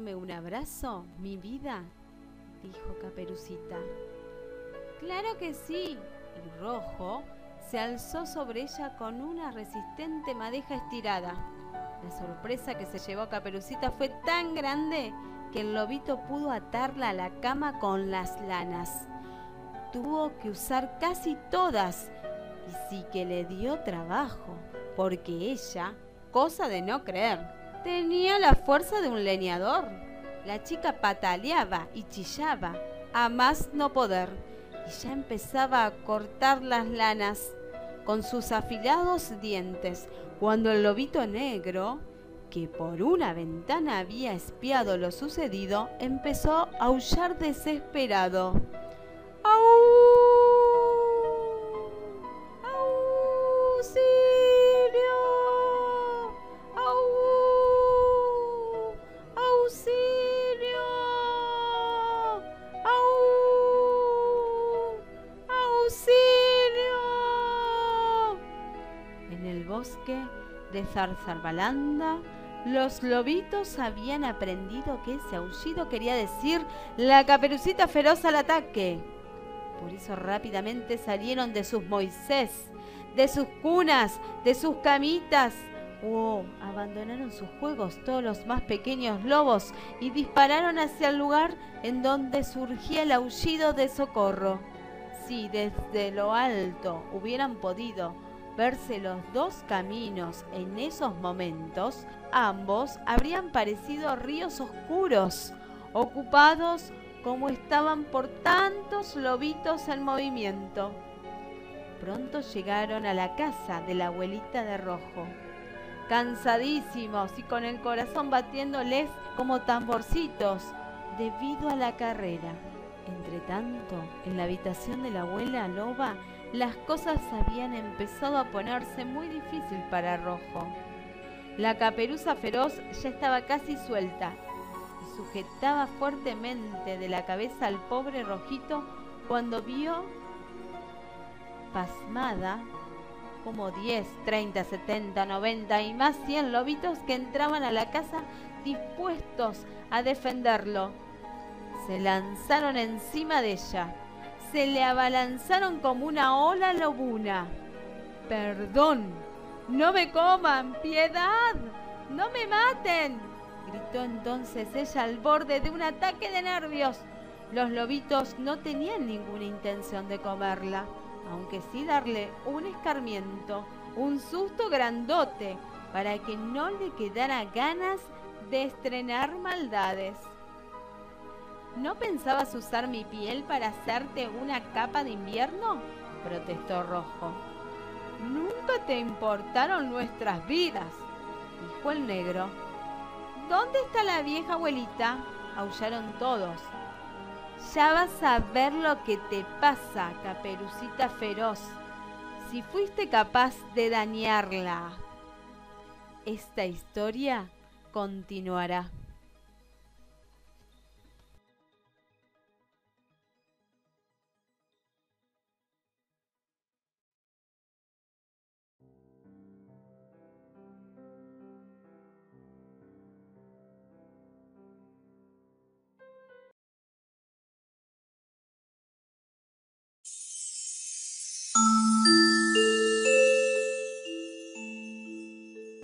Mi vida? dijo Caperucita. Claro que sí. Y Rojo se alzó sobre ella con una resistente madeja estirada. La sorpresa que se llevó Caperucita fue tan grande que el lobito pudo atarla a la cama con las lanas. Tuvo que usar casi todas y sí que le dio trabajo, porque ella, cosa de no creer, tenía la fuerza de un leñador. La chica pataleaba y chillaba, a más no poder, y ya empezaba a cortar las lanas con sus afilados dientes, cuando el lobito negro, que por una ventana había espiado lo sucedido, empezó a aullar desesperado. De Zarzarbalanda, los lobitos habían aprendido que ese aullido quería decir la caperucita feroz al ataque. Por eso rápidamente salieron de sus Moisés, de sus cunas, de sus camitas. Oh, abandonaron sus juegos todos los más pequeños lobos y dispararon hacia el lugar en donde surgía el aullido de socorro. Si desde lo alto hubieran podido verse los dos caminos en esos momentos, ambos habrían parecido ríos oscuros, ocupados como estaban por tantos lobitos en movimiento. Pronto llegaron a la casa de la abuelita de rojo, cansadísimos y con el corazón batiéndoles como tamborcitos debido a la carrera. Entre tanto, en la habitación de la abuela loba, las cosas habían empezado a ponerse muy difícil para Rojo. La caperuza feroz ya estaba casi suelta y sujetaba fuertemente de la cabeza al pobre Rojito cuando vio, pasmada, como 10, 30, 70, 90 y más 100 lobitos que entraban a la casa dispuestos a defenderlo. Se lanzaron encima de ella se le abalanzaron como una ola lobuna. Perdón, no me coman, piedad, no me maten, gritó entonces ella al borde de un ataque de nervios. Los lobitos no tenían ninguna intención de comerla, aunque sí darle un escarmiento, un susto grandote, para que no le quedara ganas de estrenar maldades. ¿No pensabas usar mi piel para hacerte una capa de invierno? protestó Rojo. Nunca te importaron nuestras vidas, dijo el negro. ¿Dónde está la vieja abuelita? aullaron todos. Ya vas a ver lo que te pasa, caperucita feroz, si fuiste capaz de dañarla. Esta historia continuará.